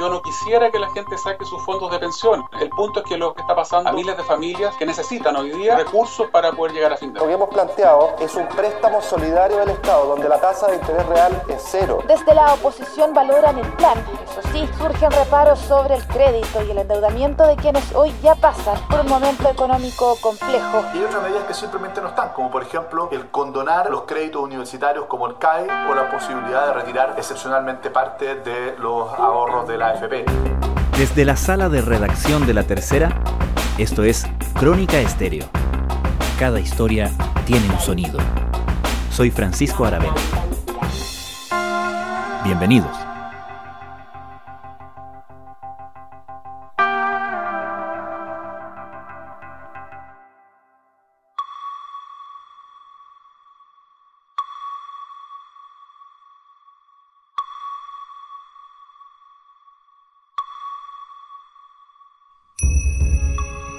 Yo no quisiera que la gente saque sus fondos de pensión. El punto es que lo que está pasando a miles de familias que necesitan hoy día recursos para poder llegar a fin de mes. Lo que hemos planteado es un préstamo solidario del Estado donde la tasa de interés real es cero. Desde la oposición valoran el plan. Eso sí, surgen reparos sobre el crédito y el endeudamiento de quienes hoy ya pasan por un momento económico complejo. Y hay otras medidas que simplemente no están, como por ejemplo el condonar los créditos universitarios como el CAE o la posibilidad de retirar excepcionalmente parte de los ahorros de la AFP. Desde la sala de redacción de La Tercera, esto es Crónica Estéreo. Cada historia tiene un sonido. Soy Francisco Aravena. Bienvenidos.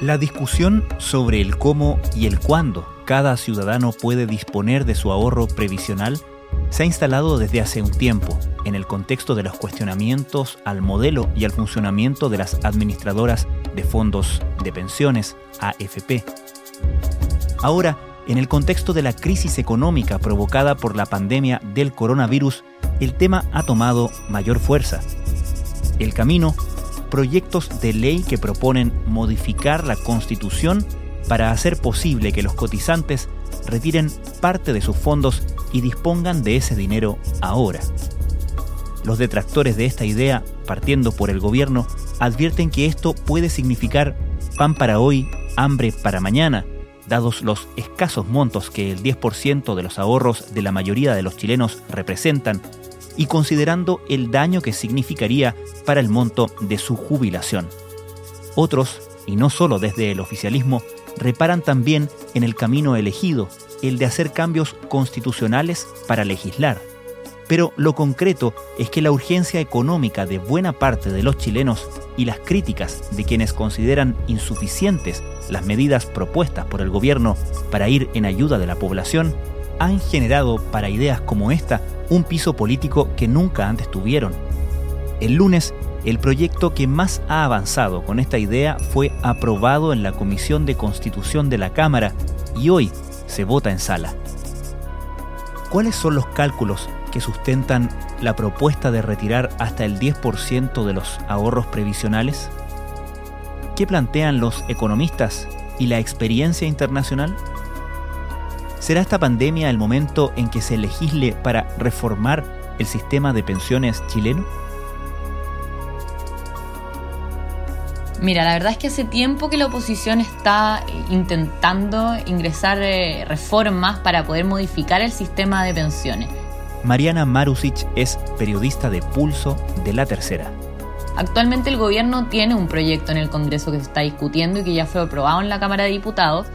La discusión sobre el cómo y el cuándo cada ciudadano puede disponer de su ahorro previsional se ha instalado desde hace un tiempo en el contexto de los cuestionamientos al modelo y al funcionamiento de las administradoras de fondos de pensiones, AFP. Ahora, en el contexto de la crisis económica provocada por la pandemia del coronavirus, el tema ha tomado mayor fuerza. El camino proyectos de ley que proponen modificar la Constitución para hacer posible que los cotizantes retiren parte de sus fondos y dispongan de ese dinero ahora. Los detractores de esta idea, partiendo por el gobierno, advierten que esto puede significar pan para hoy, hambre para mañana, dados los escasos montos que el 10% de los ahorros de la mayoría de los chilenos representan y considerando el daño que significaría para el monto de su jubilación. Otros, y no solo desde el oficialismo, reparan también en el camino elegido, el de hacer cambios constitucionales para legislar. Pero lo concreto es que la urgencia económica de buena parte de los chilenos y las críticas de quienes consideran insuficientes las medidas propuestas por el gobierno para ir en ayuda de la población han generado para ideas como esta un piso político que nunca antes tuvieron. El lunes, el proyecto que más ha avanzado con esta idea fue aprobado en la Comisión de Constitución de la Cámara y hoy se vota en sala. ¿Cuáles son los cálculos que sustentan la propuesta de retirar hasta el 10% de los ahorros previsionales? ¿Qué plantean los economistas y la experiencia internacional? ¿Será esta pandemia el momento en que se legisle para reformar el sistema de pensiones chileno? Mira, la verdad es que hace tiempo que la oposición está intentando ingresar eh, reformas para poder modificar el sistema de pensiones. Mariana Marusic es periodista de Pulso de La Tercera. Actualmente el gobierno tiene un proyecto en el Congreso que se está discutiendo y que ya fue aprobado en la Cámara de Diputados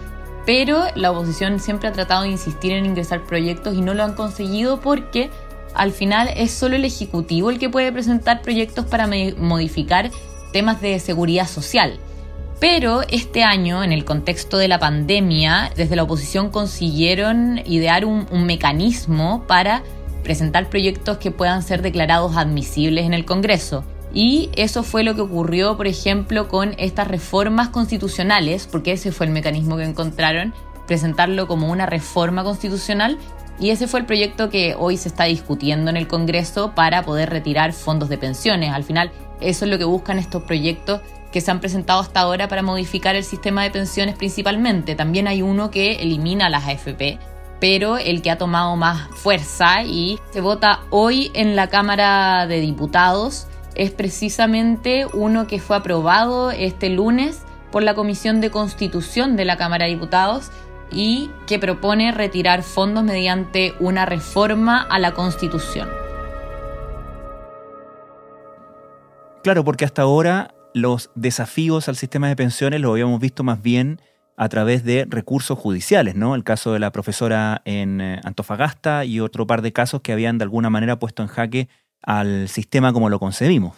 pero la oposición siempre ha tratado de insistir en ingresar proyectos y no lo han conseguido porque al final es solo el Ejecutivo el que puede presentar proyectos para modificar temas de seguridad social. Pero este año, en el contexto de la pandemia, desde la oposición consiguieron idear un, mecanismo para presentar proyectos que puedan ser declarados admisibles en el Congreso. Y eso fue lo que ocurrió, por ejemplo, con estas reformas constitucionales, porque ese fue el mecanismo que encontraron, presentarlo como una reforma constitucional. Y ese fue el proyecto que hoy se está discutiendo en el Congreso para poder retirar fondos de pensiones. Al final, eso es lo que buscan estos proyectos que se han presentado hasta ahora para modificar el sistema de pensiones principalmente. También hay uno que elimina las AFP, pero el que ha tomado más fuerza y se vota hoy en la Cámara de Diputados es precisamente uno que fue aprobado este lunes por la Comisión de Constitución de la Cámara de Diputados y que propone retirar fondos mediante una reforma a la Constitución. Claro, porque hasta ahora los desafíos al sistema de pensiones lo habíamos visto más bien a través de recursos judiciales, ¿no? El caso de la profesora en eh, Antofagasta y otro par de casos que habían de alguna manera puesto en jaque al sistema como lo concebimos.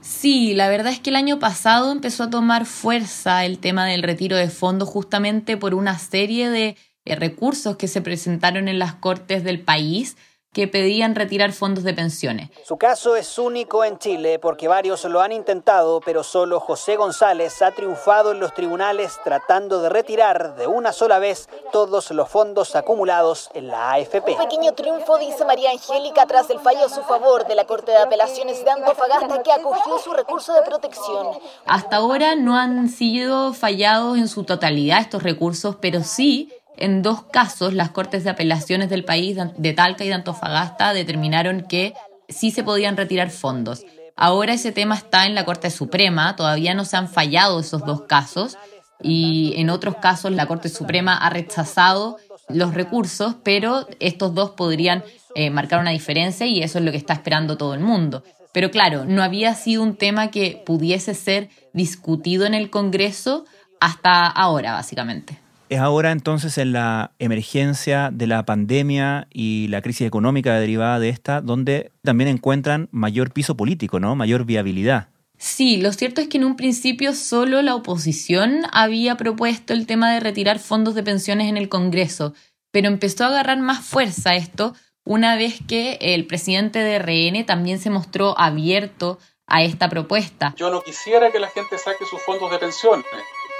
Sí, la verdad es que el año pasado empezó a tomar fuerza el tema del retiro de fondos justamente por una serie de recursos que se presentaron en las cortes del país que pedían retirar fondos de pensiones. Su caso es único en Chile porque varios lo han intentado, pero solo José González ha triunfado en los tribunales tratando de retirar de una sola vez todos los fondos acumulados en la AFP. Un pequeño triunfo, dice María Angélica, tras el fallo a su favor de la Corte de Apelaciones de Antofagasta que acogió su recurso de protección. Hasta ahora no han sido fallados en su totalidad estos recursos, pero sí en dos casos, las Cortes de Apelaciones del país de Talca y de Antofagasta determinaron que sí se podían retirar fondos. Ahora ese tema está en la Corte Suprema, todavía no se han fallado esos dos casos y en otros casos la Corte Suprema ha rechazado los recursos, pero estos dos podrían eh, marcar una diferencia y eso es lo que está esperando todo el mundo. Pero claro, no había sido un tema que pudiese ser discutido en el Congreso hasta ahora, básicamente. Es ahora entonces en la emergencia de la pandemia y la crisis económica derivada de esta, donde también encuentran mayor piso político, ¿no? Mayor viabilidad. Sí, lo cierto es que en un principio solo la oposición había propuesto el tema de retirar fondos de pensiones en el Congreso, pero empezó a agarrar más fuerza esto una vez que el presidente de RN también se mostró abierto a esta propuesta. Yo no quisiera que la gente saque sus fondos de pensiones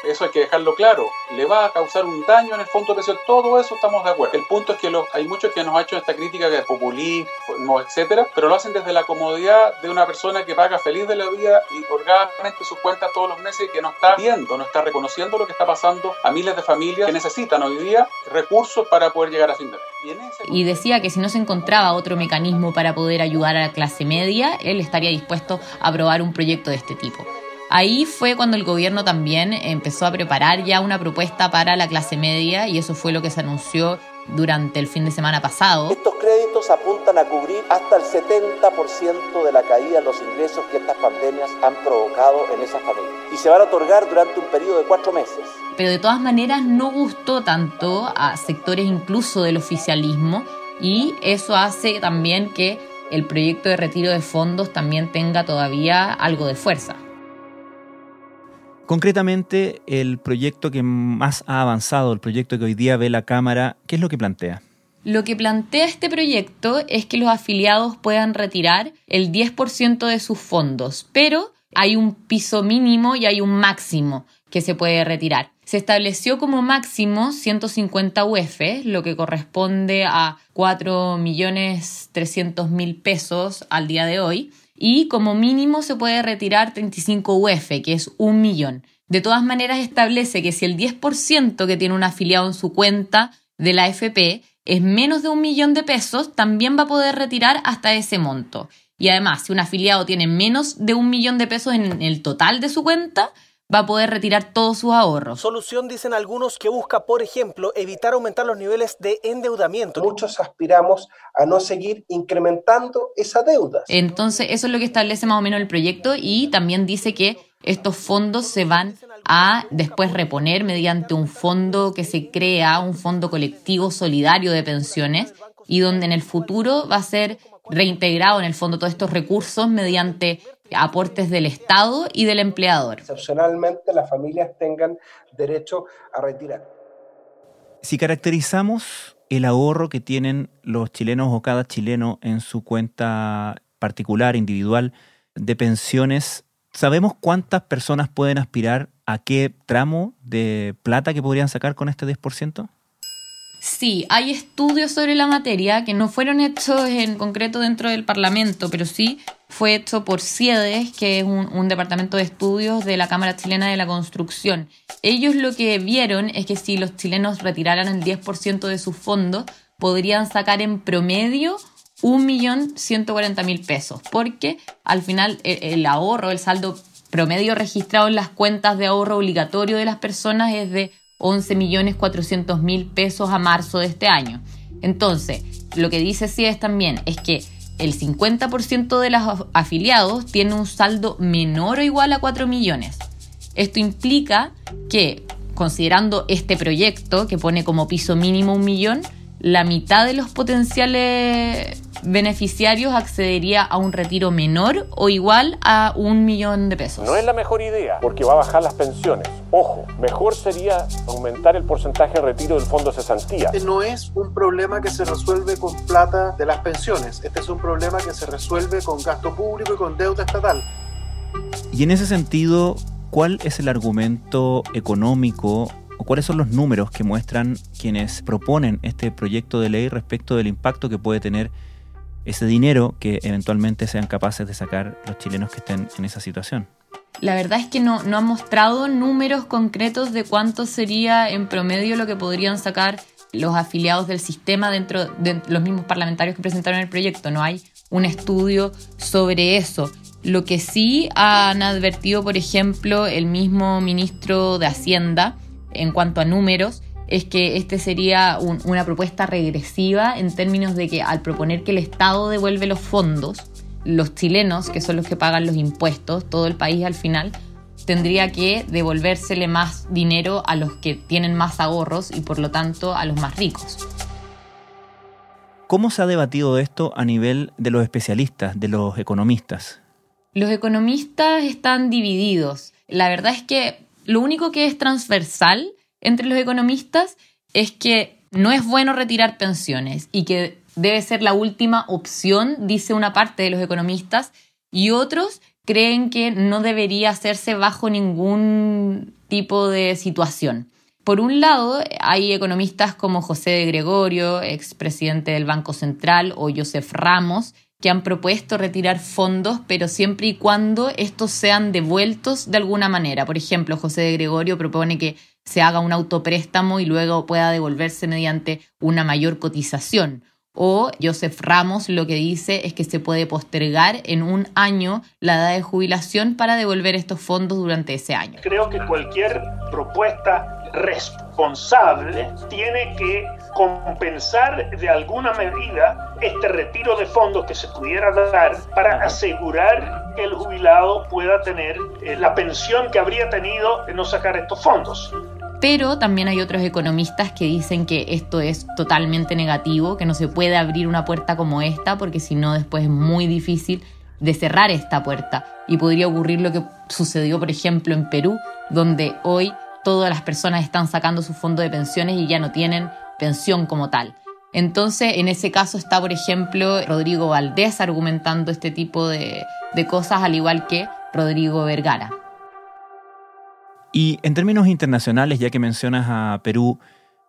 eso hay que dejarlo claro. Le va a causar un daño en el fondo de pensión. Todo eso estamos de acuerdo. El punto es que hay muchos que nos han hecho esta crítica de populismo, etcétera, pero lo hacen desde la comodidad de una persona que paga feliz de la vida y orgánicamente sus cuentas todos los meses y que no está viendo, no está reconociendo lo que está pasando a miles de familias que necesitan hoy día recursos para poder llegar a fin de mes. Y, y decía que si no se encontraba otro mecanismo para poder ayudar a la clase media, él estaría dispuesto a aprobar un proyecto de este tipo. Ahí fue cuando el gobierno también empezó a preparar ya una propuesta para la clase media y eso fue lo que se anunció durante el fin de semana pasado. Estos créditos apuntan a cubrir hasta el 70% de la caída en los ingresos que estas pandemias han provocado en esas familias y se van a otorgar durante un periodo de cuatro meses. Pero de todas maneras no gustó tanto a sectores incluso del oficialismo y eso hace también que el proyecto de retiro de fondos también tenga todavía algo de fuerza. Concretamente, el proyecto que más ha avanzado, el proyecto que hoy día ve la Cámara, ¿qué es lo que plantea? Lo que plantea este proyecto es que los afiliados puedan retirar el 10% de sus fondos, pero hay un piso mínimo y hay un máximo que se puede retirar. Se estableció como máximo 150 UF, lo que corresponde a 4.300.000 pesos al día de hoy, y como mínimo se puede retirar 35 UF, que es un millón. De todas maneras, establece que si el 10% que tiene un afiliado en su cuenta de la AFP es menos de un millón de pesos, también va a poder retirar hasta ese monto. Y además, si un afiliado tiene menos de un millón de pesos en el total de su cuenta, va a poder retirar todos sus ahorros. Solución, dicen algunos, que busca, por ejemplo, evitar aumentar los niveles de endeudamiento. Muchos aspiramos a no seguir incrementando esa deuda. Entonces, eso es lo que establece más o menos el proyecto y también dice que estos fondos se van a después reponer mediante un fondo que se crea, un fondo colectivo solidario de pensiones y donde en el futuro va a ser reintegrado en el fondo todos estos recursos mediante aportes del Estado y del empleador. Excepcionalmente las familias tengan derecho a retirar. Si caracterizamos el ahorro que tienen los chilenos o cada chileno en su cuenta particular, individual, de pensiones, ¿sabemos cuántas personas pueden aspirar a qué tramo de plata que podrían sacar con este 10%? Sí, hay estudios sobre la materia que no fueron hechos en concreto dentro del Parlamento, pero sí fue hecho por CIEDES, que es un, departamento de estudios de la Cámara Chilena de la Construcción. Ellos lo que vieron es que si los chilenos retiraran el 10% de sus fondos, podrían sacar en promedio 1.140.000 pesos, porque al final el, el ahorro, el saldo promedio registrado en las cuentas de ahorro obligatorio de las personas es de 11.400.000 pesos a marzo de este año. Entonces, lo que dice CIES también es que el 50% de los afiliados tiene un saldo menor o igual a 4 millones. Esto implica que considerando este proyecto que pone como piso mínimo un millón, la mitad de los potenciales beneficiarios accedería a un retiro menor o igual a un millón de pesos. No es la mejor idea porque va a bajar las pensiones. Ojo, mejor sería aumentar el porcentaje de retiro del fondo cesantía. Este no es un problema que se resuelve con plata de las pensiones. Este es un problema que se resuelve con gasto público y con deuda estatal. Y en ese sentido, ¿cuál es el argumento económico cuáles son los números que muestran quienes proponen este proyecto de ley respecto del impacto que puede tener ese dinero que eventualmente sean capaces de sacar los chilenos que estén en esa situación? La verdad es que no, no han mostrado números concretos de cuánto sería en promedio lo que podrían sacar los afiliados del sistema dentro de los mismos parlamentarios que presentaron el proyecto. No hay un estudio sobre eso. Lo que sí han advertido, por ejemplo, el mismo ministro de Hacienda en cuanto a números, es que este sería una propuesta regresiva en términos de que al proponer que el Estado devuelve los fondos, los chilenos, que son los que pagan los impuestos, todo el país al final, tendría que devolvérsele más dinero a los que tienen más ahorros y por lo tanto a los más ricos. ¿Cómo se ha debatido esto a nivel de los especialistas, de los economistas? Los economistas están divididos. La verdad es que lo único que es transversal entre los economistas es que no es bueno retirar pensiones y que debe ser la última opción, dice una parte de los economistas, y otros creen que no debería hacerse bajo ningún tipo de situación. Por un lado, hay economistas como José de Gregorio, expresidente del Banco Central, o Joseph Ramos, que han propuesto retirar fondos, pero siempre y cuando estos sean devueltos de alguna manera. Por ejemplo, José de Gregorio propone que se haga un autopréstamo y luego pueda devolverse mediante una mayor cotización. O Joseph Ramos lo que dice es que se puede postergar en un año la edad de jubilación para devolver estos fondos durante ese año. Creo que cualquier propuesta responsable tiene que compensar de alguna medida este retiro de fondos que se pudiera dar para asegurar que el jubilado pueda tener eh, la pensión que habría tenido de no sacar estos fondos. Pero también hay otros economistas que dicen que esto es totalmente negativo, que no se puede abrir una puerta como esta, porque si no después es muy difícil de cerrar esta puerta. Y podría ocurrir lo que sucedió, por ejemplo, en Perú, donde hoy todas las personas están sacando su fondo de pensiones y ya no tienen pensión como tal. Entonces, en ese caso está, por ejemplo, Rodrigo Valdés argumentando este tipo de, de cosas, al igual que Rodrigo Vergara. Y en términos internacionales, ya que mencionas a Perú,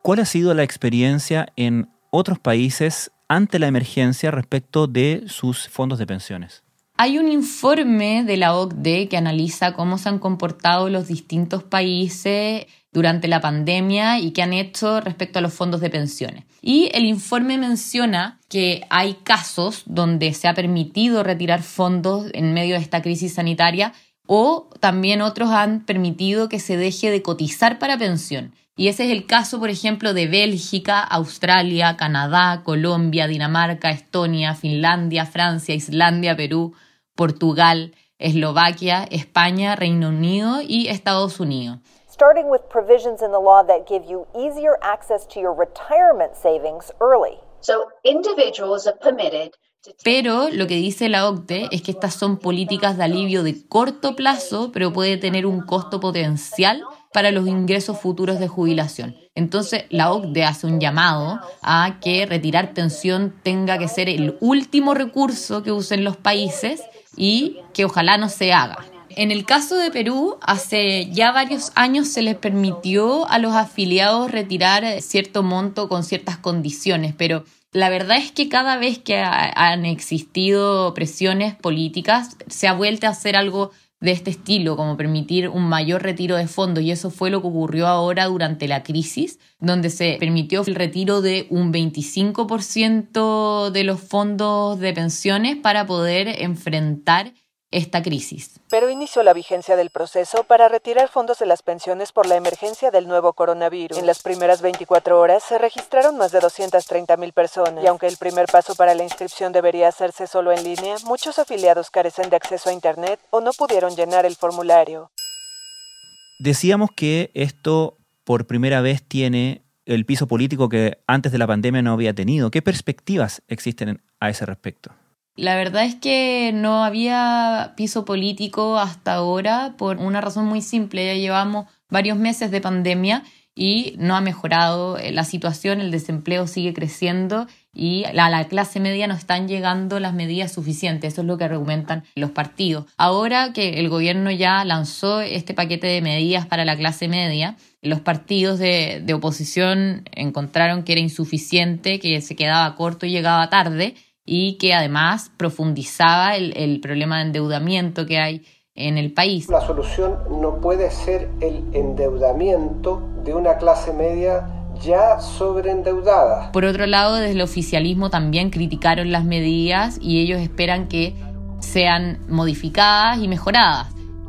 ¿cuál ha sido la experiencia en otros países ante la emergencia respecto de sus fondos de pensiones? Hay un informe de la OCDE que analiza cómo se han comportado los distintos países durante la pandemia y qué han hecho respecto a los fondos de pensiones. Y el informe menciona que hay casos donde se ha permitido retirar fondos en medio de esta crisis sanitaria o también otros han permitido que se deje de cotizar para pensión. Y ese es el caso, por ejemplo, de Bélgica, Australia, Canadá, Colombia, Dinamarca, Estonia, Finlandia, Francia, Islandia, Perú, Portugal, Eslovaquia, España, Reino Unido y Estados Unidos. Starting with provisions in the law that give you easier access to your retirement savings early. So individuals are permitted pero lo que dice la OCDE es que estas son políticas de alivio de corto plazo, pero puede tener un costo potencial para los ingresos futuros de jubilación. Entonces, la OCDE hace un llamado a que retirar pensión tenga que ser el último recurso que usen los países y que ojalá no se haga. En el caso de Perú, hace ya varios años se les permitió a los afiliados retirar cierto monto con ciertas condiciones, pero la verdad es que cada vez que han existido presiones políticas, se ha vuelto a hacer algo de este estilo, como permitir un mayor retiro de fondos. Y eso fue lo que ocurrió ahora durante la crisis, donde se permitió el retiro de un 25% de los fondos de pensiones para poder enfrentar esta crisis. Pero inició la vigencia del proceso para retirar fondos de las pensiones por la emergencia del nuevo coronavirus. En las primeras 24 horas se registraron más de 230 mil personas y aunque el primer paso para la inscripción debería hacerse solo en línea, muchos afiliados carecen de acceso a Internet o no pudieron llenar el formulario. Decíamos que esto por primera vez tiene el piso político que antes de la pandemia no había tenido. ¿Qué perspectivas existen a ese respecto? La verdad es que no había piso político hasta ahora por una razón muy simple. Ya llevamos varios meses de pandemia y no ha mejorado eh, la situación, el desempleo sigue creciendo y a la clase media no están llegando las medidas suficientes. Eso es lo que argumentan los partidos. Ahora que el gobierno ya lanzó este paquete de medidas para la clase media, los partidos de, oposición encontraron que era insuficiente, que se quedaba corto y llegaba tarde y que además profundizaba el, el problema de endeudamiento que hay en el país. La solución no puede ser el endeudamiento de una clase media ya sobreendeudada. Por otro lado, desde el oficialismo también criticaron las medidas y ellos esperan que sean modificadas y mejoradas.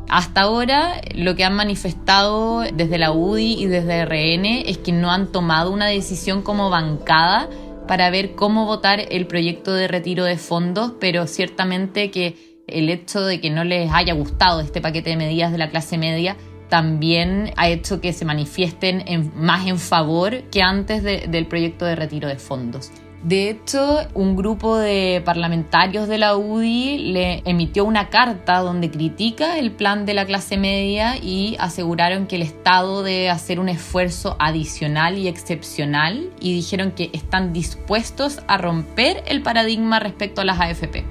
Hasta ahora lo que han manifestado desde la UDI y desde RN es que no han tomado una decisión como bancada para ver cómo votar el proyecto de retiro de fondos, pero ciertamente que el hecho de que no les haya gustado este paquete de medidas de la clase media también ha hecho que se manifiesten más en favor que antes del proyecto de retiro de fondos. De hecho, un grupo de parlamentarios de la UDI le emitió una carta donde critica el plan de la clase media y aseguraron que el Estado debe hacer un esfuerzo adicional y excepcional y dijeron que están dispuestos a romper el paradigma respecto a las AFP.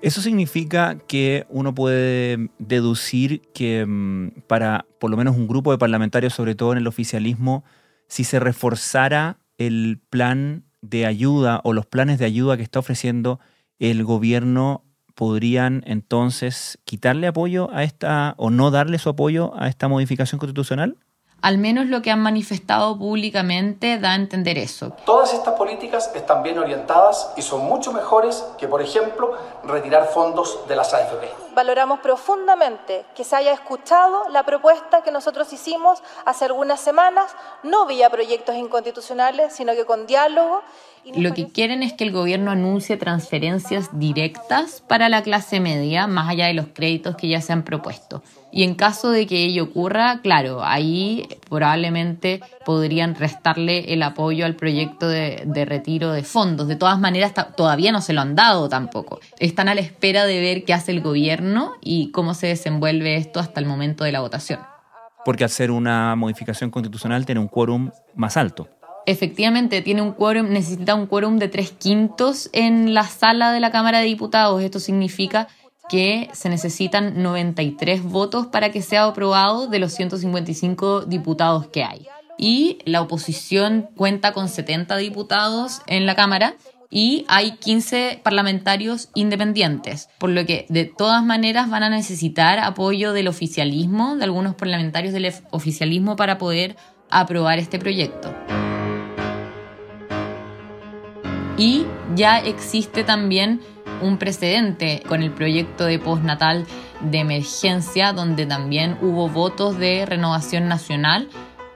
Eso significa que uno puede deducir que mm, para por lo menos un grupo de parlamentarios, sobre todo en el oficialismo, si se reforzara el plan de ayuda o los planes de ayuda que está ofreciendo el gobierno, podrían entonces quitarle apoyo a esta o no darle su apoyo a esta modificación constitucional? Al menos lo que han manifestado públicamente da a entender eso. Todas estas políticas están bien orientadas y son mucho mejores que, por ejemplo, retirar fondos de las AFP. Valoramos profundamente que se haya escuchado la propuesta que nosotros hicimos hace algunas semanas, no vía proyectos inconstitucionales, sino que con diálogo. Lo que quieren es que el gobierno anuncie transferencias directas para la clase media, más allá de los créditos que ya se han propuesto. Y en caso de que ello ocurra, claro, ahí probablemente podrían restarle el apoyo al proyecto de, retiro de fondos. De todas maneras, todavía no se lo han dado tampoco. Están a la espera de ver qué hace el gobierno y cómo se desenvuelve esto hasta el momento de la votación. Porque al ser una modificación constitucional tiene un quórum más alto. Efectivamente, tiene un quórum, necesita un quórum de tres quintos en la sala de la Cámara de Diputados. Esto significa que se necesitan 93 votos para que sea aprobado de los 155 diputados que hay. Y la oposición cuenta con 70 diputados en la Cámara y hay 15 parlamentarios independientes, por lo que de todas maneras van a necesitar apoyo del oficialismo, de algunos parlamentarios del oficialismo para poder aprobar este proyecto. Y ya existe también un precedente con el proyecto de postnatal de emergencia, donde también hubo votos de renovación nacional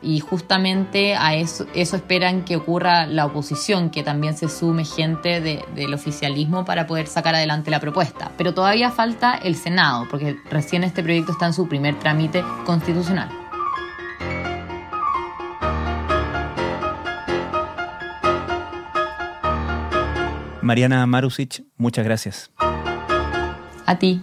y justamente a eso, eso esperan que ocurra la oposición, que también se sume gente del oficialismo para poder sacar adelante la propuesta. Pero todavía falta el Senado, porque recién este proyecto está en su primer trámite constitucional. Mariana Marusic, muchas gracias. A ti.